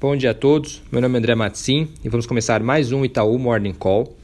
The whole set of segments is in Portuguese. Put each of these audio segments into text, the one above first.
bom dia a todos. Meu nome é André Matsim e vamos começar mais um Itaú Morning Call.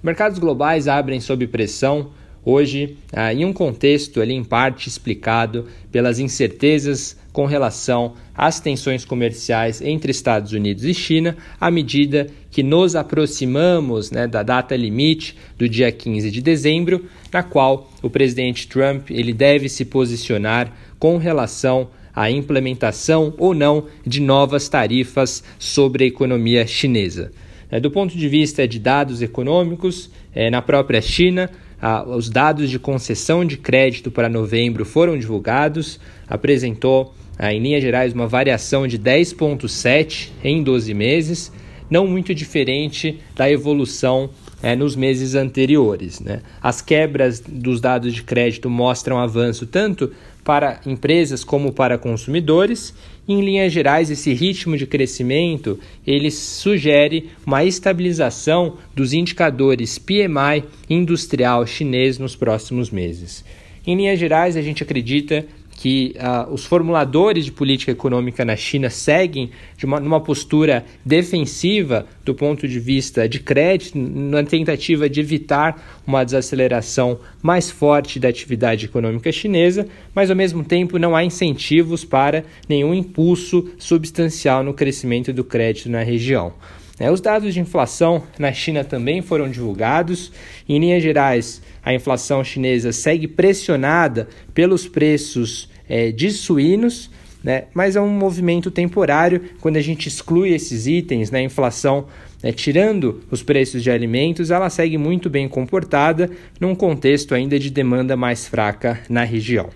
Mercados globais abrem sob pressão hoje ah, em um contexto ali em parte explicado pelas incertezas com relação às tensões comerciais entre Estados Unidos e China, à medida que nos aproximamos né, da data limite do dia 15 de dezembro, na qual o presidente Trump ele deve se posicionar com relação à implementação ou não de novas tarifas sobre a economia chinesa. É, do ponto de vista de dados econômicos, é, na própria China, os dados de concessão de crédito para novembro foram divulgados, apresentou, ah, em linhas gerais, uma variação de 10,7 em 12 meses, não muito diferente da evolução é, nos meses anteriores. Né? As quebras dos dados de crédito mostram avanço tanto para empresas como para consumidores. Em linhas gerais, esse ritmo de crescimento ele sugere uma estabilização dos indicadores PMI industrial chinês nos próximos meses. Em linhas gerais, a gente acredita que uh, os formuladores de política econômica na China seguem uma, numa postura defensiva do ponto de vista de crédito, na tentativa de evitar uma desaceleração mais forte da atividade econômica chinesa, mas ao mesmo tempo não há incentivos para nenhum impulso substancial no crescimento do crédito na região. É, os dados de inflação na China também foram divulgados. Em linhas gerais, a inflação chinesa segue pressionada pelos preços é, de suínos, né? mas é um movimento temporário quando a gente exclui esses itens, né? a inflação né, tirando os preços de alimentos, ela segue muito bem comportada num contexto ainda de demanda mais fraca na região.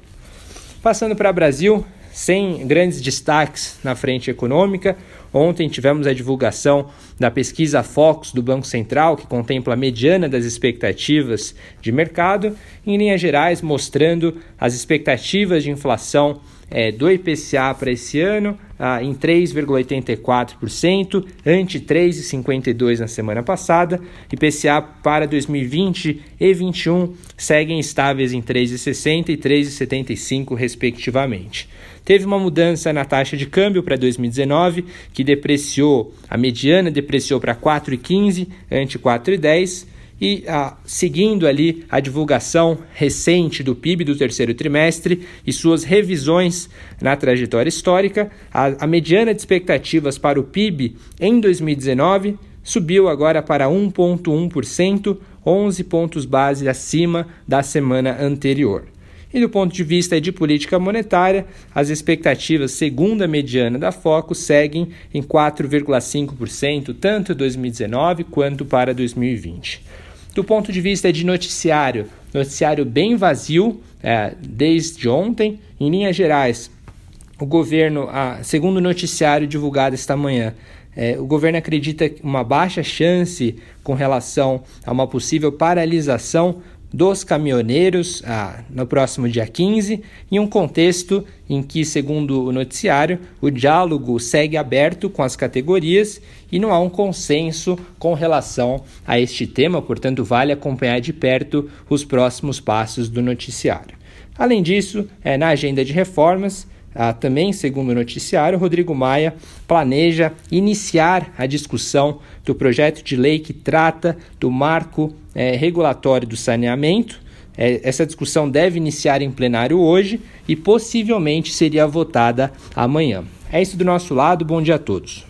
Passando para o Brasil, sem grandes destaques na frente econômica. Ontem tivemos a divulgação da pesquisa Focus do Banco Central, que contempla a mediana das expectativas de mercado, em linhas gerais, mostrando as expectativas de inflação é, do IPCA para esse ano ah, em 3,84%, ante 3,52% na semana passada. IPCA para 2020 e 2021 seguem estáveis em 3,60% e 3,75%, respectivamente. Teve uma mudança na taxa de câmbio para 2019, que depreciou, a mediana depreciou para 4,15 ante 4,10 e ah, seguindo ali a divulgação recente do PIB do terceiro trimestre e suas revisões na trajetória histórica, a, a mediana de expectativas para o PIB em 2019 subiu agora para 1,1%, 11 pontos base acima da semana anterior. E do ponto de vista de política monetária, as expectativas, segundo a mediana da Foco, seguem em 4,5%, tanto 2019 quanto para 2020. Do ponto de vista de noticiário, noticiário bem vazio é, desde ontem. Em linhas gerais, o governo, segundo o noticiário divulgado esta manhã, é, o governo acredita uma baixa chance com relação a uma possível paralisação dos caminhoneiros ah, no próximo dia 15, em um contexto em que, segundo o noticiário, o diálogo segue aberto com as categorias e não há um consenso com relação a este tema, portanto, vale acompanhar de perto os próximos passos do noticiário. Além disso, é, na agenda de reformas, ah, também, segundo o noticiário, Rodrigo Maia planeja iniciar a discussão do projeto de lei que trata do marco eh, regulatório do saneamento. Eh, essa discussão deve iniciar em plenário hoje e possivelmente seria votada amanhã. É isso do nosso lado, bom dia a todos.